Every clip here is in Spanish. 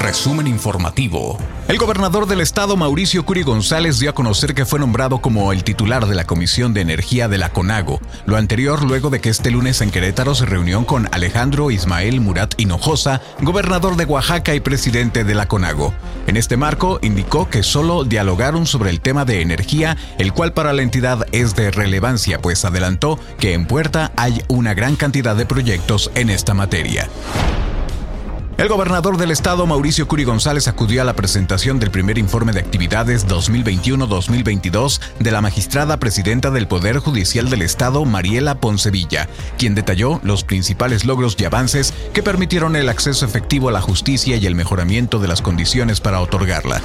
Resumen informativo. El gobernador del estado, Mauricio Curi González, dio a conocer que fue nombrado como el titular de la Comisión de Energía de la CONAGO. Lo anterior luego de que este lunes en Querétaro se reunió con Alejandro Ismael Murat Hinojosa, gobernador de Oaxaca y presidente de la CONAGO. En este marco, indicó que solo dialogaron sobre el tema de energía, el cual para la entidad es de relevancia, pues adelantó que en puerta hay una gran cantidad de proyectos en esta materia. El gobernador del estado, Mauricio Curi González, acudió a la presentación del primer informe de actividades 2021-2022 de la magistrada presidenta del Poder Judicial del Estado, Mariela Poncevilla, quien detalló los principales logros y avances que permitieron el acceso efectivo a la justicia y el mejoramiento de las condiciones para otorgarla.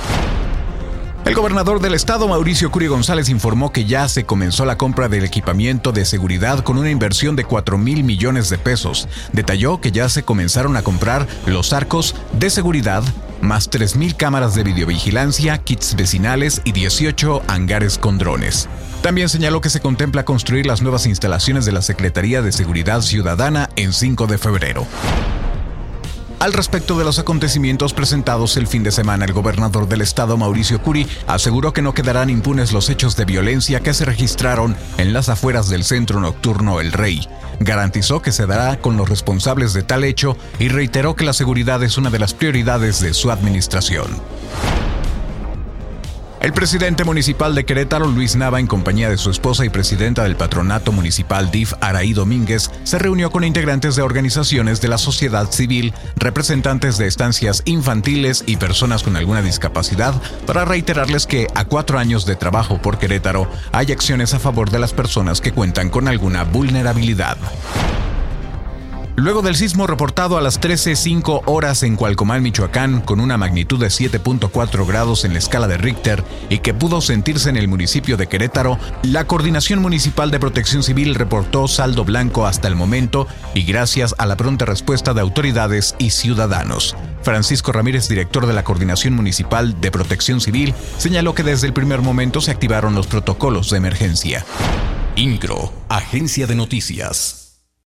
El gobernador del estado, Mauricio Curi González, informó que ya se comenzó la compra del equipamiento de seguridad con una inversión de 4 mil millones de pesos. Detalló que ya se comenzaron a comprar los arcos de seguridad, más 3 mil cámaras de videovigilancia, kits vecinales y 18 hangares con drones. También señaló que se contempla construir las nuevas instalaciones de la Secretaría de Seguridad Ciudadana en 5 de febrero. Al respecto de los acontecimientos presentados el fin de semana, el gobernador del estado, Mauricio Curi, aseguró que no quedarán impunes los hechos de violencia que se registraron en las afueras del centro nocturno El Rey. Garantizó que se dará con los responsables de tal hecho y reiteró que la seguridad es una de las prioridades de su administración. El presidente municipal de Querétaro, Luis Nava, en compañía de su esposa y presidenta del patronato municipal DIF, Araí Domínguez, se reunió con integrantes de organizaciones de la sociedad civil, representantes de estancias infantiles y personas con alguna discapacidad para reiterarles que a cuatro años de trabajo por Querétaro hay acciones a favor de las personas que cuentan con alguna vulnerabilidad. Luego del sismo reportado a las 13.05 horas en Cualcomán, Michoacán, con una magnitud de 7.4 grados en la escala de Richter y que pudo sentirse en el municipio de Querétaro, la Coordinación Municipal de Protección Civil reportó saldo blanco hasta el momento y gracias a la pronta respuesta de autoridades y ciudadanos. Francisco Ramírez, director de la Coordinación Municipal de Protección Civil, señaló que desde el primer momento se activaron los protocolos de emergencia. INCRO, Agencia de Noticias.